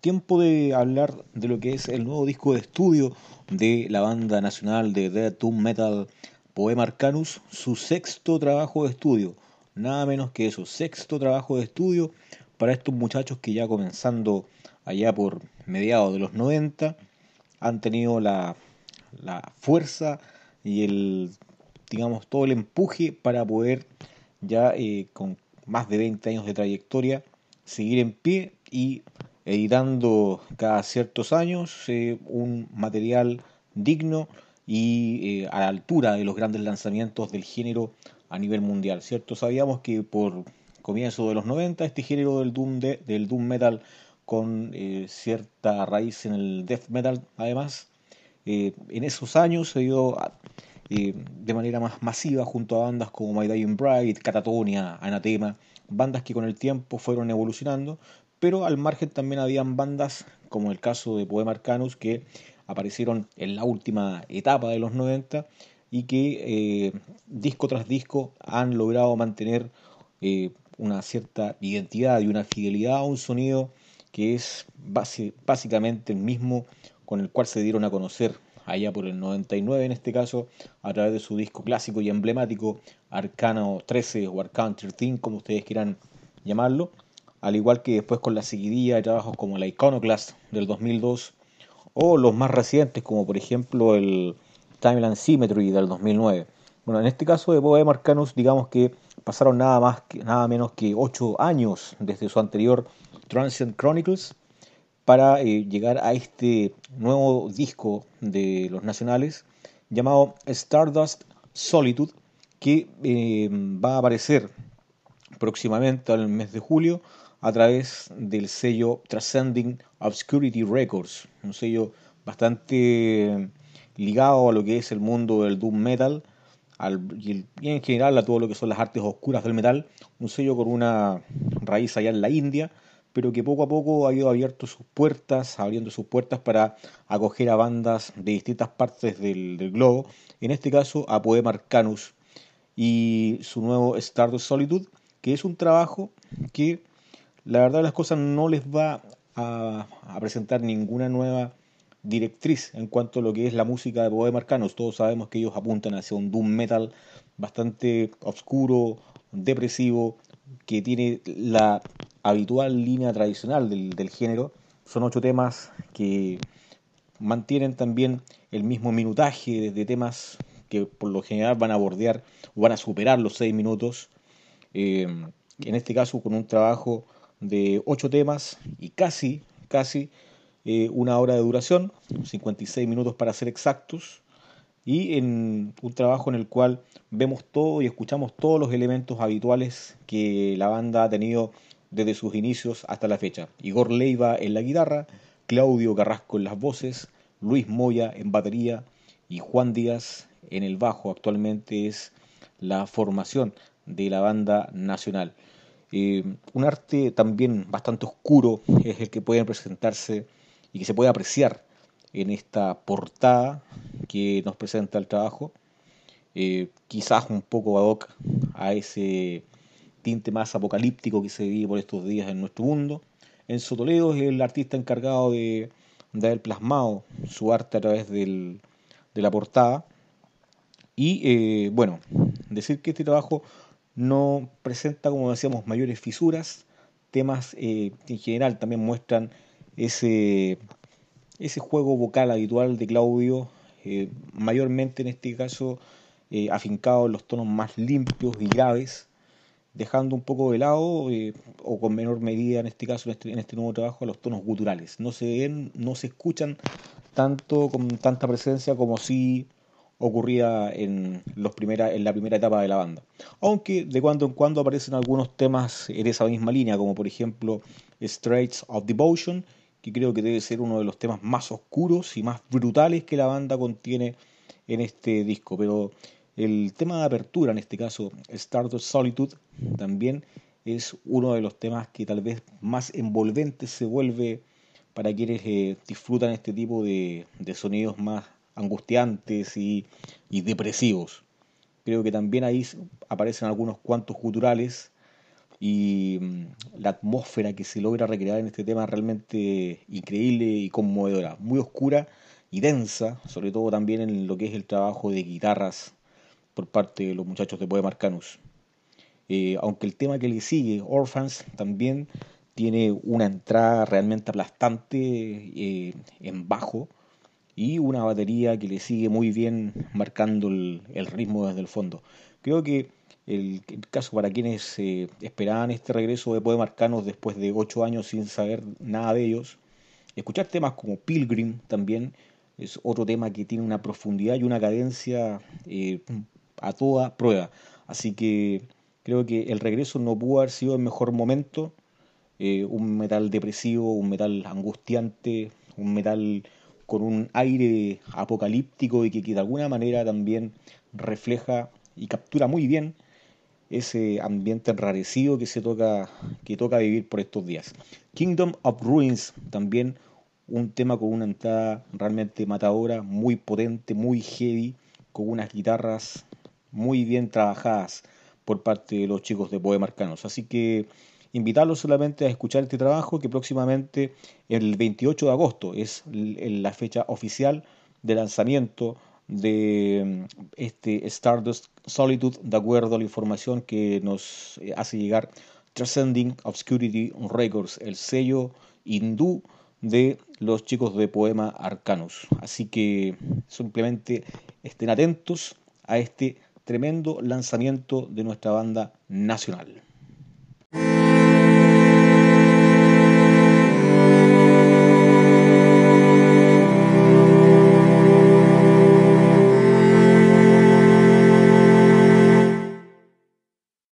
tiempo de hablar de lo que es el nuevo disco de estudio de la banda nacional de Death Metal Poema Arcanus, su sexto trabajo de estudio. Nada menos que eso, sexto trabajo de estudio para estos muchachos que ya comenzando allá por mediados de los 90 han tenido la, la fuerza y el, digamos, todo el empuje para poder ya eh, con más de 20 años de trayectoria seguir en pie y editando cada ciertos años eh, un material digno y eh, a la altura de los grandes lanzamientos del género a nivel mundial, ¿cierto? Sabíamos que por comienzo de los 90 este género del doom, del doom metal con eh, cierta raíz en el death metal además, en esos años se dio de manera más masiva junto a bandas como My Dying Bride, Catatonia, Anatema, bandas que con el tiempo fueron evolucionando, pero al margen también habían bandas, como el caso de Poema Arcanus, que aparecieron en la última etapa de los 90 y que eh, disco tras disco han logrado mantener eh, una cierta identidad y una fidelidad a un sonido que es básicamente el mismo con el cual se dieron a conocer allá por el 99 en este caso, a través de su disco clásico y emblemático Arcano 13 o Arcano 13, como ustedes quieran llamarlo, al igual que después con la seguidilla de trabajos como la Iconoclast del 2002 o los más recientes como por ejemplo el Timeline Symmetry del 2009. Bueno, en este caso de Poema Arcanus digamos que pasaron nada más que, nada menos que 8 años desde su anterior Transient Chronicles para eh, llegar a este nuevo disco de los nacionales llamado Stardust Solitude que eh, va a aparecer próximamente al mes de julio a través del sello Transcending Obscurity Records, un sello bastante ligado a lo que es el mundo del doom metal y, en general a todo lo que son las artes oscuras del metal, un sello con una raíz allá en la India, pero que poco a poco ha ido abierto sus puertas, abriendo sus puertas para acoger a bandas de distintas partes del, globo, en este caso a Poema Arcanus y su nuevo Stardust Solitude, que es un trabajo que la verdad las cosas no les va a, presentar ninguna nueva directriz en cuanto a lo que es la música de Poema Arcanos. Todos sabemos que ellos apuntan hacia un doom metal bastante oscuro, depresivo, que tiene la habitual línea tradicional del, del género. Son ocho temas que mantienen también el mismo minutaje de temas que por lo general van a bordear o van a superar los seis minutos. Eh, en este caso con un trabajo de ocho temas y casi, casi eh, una hora de duración, 56 minutos para ser exactos, y en un trabajo en el cual vemos todo y escuchamos todos los elementos habituales que la banda ha tenido desde sus inicios hasta la fecha. Igor Leiva en la guitarra, Claudio Carrasco en las voces, Luis Moya en batería y Juan Díaz en el bajo. Actualmente es la formación de la banda nacional. Eh, un arte también bastante oscuro es el que puede presentarse y que se puede apreciar en esta portada que nos presenta el trabajo. Eh, quizás un poco ad hoc a ese tinte más apocalíptico que se vive por estos días en nuestro mundo. Enzo Toledo es el artista encargado de, haber plasmado su arte a través de la portada. Y eh, bueno, decir que este trabajo no presenta, como decíamos, mayores fisuras. Temas eh, en general también muestran ese, ese juego vocal habitual de Claudio, eh, mayormente en este caso eh, afincado en los tonos más limpios y graves, dejando un poco de lado, o con menor medida en este caso, en este, en este nuevo trabajo, los tonos guturales. No se ven, no se escuchan tanto con tanta presencia como si ocurría en, los primera, en la primera etapa de la banda. Aunque de cuando en cuando aparecen algunos temas en esa misma línea, como por ejemplo Straits of Devotion, que creo que debe ser uno de los temas más oscuros y más brutales que la banda contiene en este disco. Pero el tema de apertura, en este caso Stardust Solitude, también es uno de los temas que tal vez más envolventes se vuelve para quienes eh, disfrutan este tipo de sonidos más angustiantes y, depresivos. Creo que también ahí aparecen algunos cuantos culturales y mm, la atmósfera que se logra recrear en este tema es realmente increíble y conmovedora, muy oscura y densa, sobre todo también en lo que es el trabajo de guitarras por parte de los muchachos de Poema. Eh, aunque el tema que le sigue, Orphans, también tiene una entrada realmente aplastante eh, en bajo y una batería que le sigue muy bien marcando el, ritmo desde el fondo. Creo que el, caso para quienes eh, esperaban este regreso de Poema Arcanus después de ocho años sin saber nada de ellos, escuchar temas como Pilgrim también es otro tema que tiene una profundidad y una cadencia a toda prueba. Así que Creo que el regreso no pudo haber sido el mejor momento. Eh, un metal depresivo, un metal angustiante, un metal con un aire apocalíptico y que, de alguna manera también refleja y captura muy bien ese ambiente enrarecido que se toca que toca vivir por estos días. Kingdom of Ruins también un tema con una entrada realmente matadora, muy potente, muy heavy, con unas guitarras muy bien trabajadas por parte de los chicos de Poema Arcanos. Así que invitarlos solamente a escuchar este trabajo que próximamente el 28 de agosto es la fecha oficial de lanzamiento de mm, este Stardust Solitude de acuerdo a la información que nos eh, hace llegar Transcending Obscurity Records, el sello hindú de los chicos de Poema Arcanus. Así que simplemente estén atentos a este tremendo lanzamiento de nuestra banda nacional.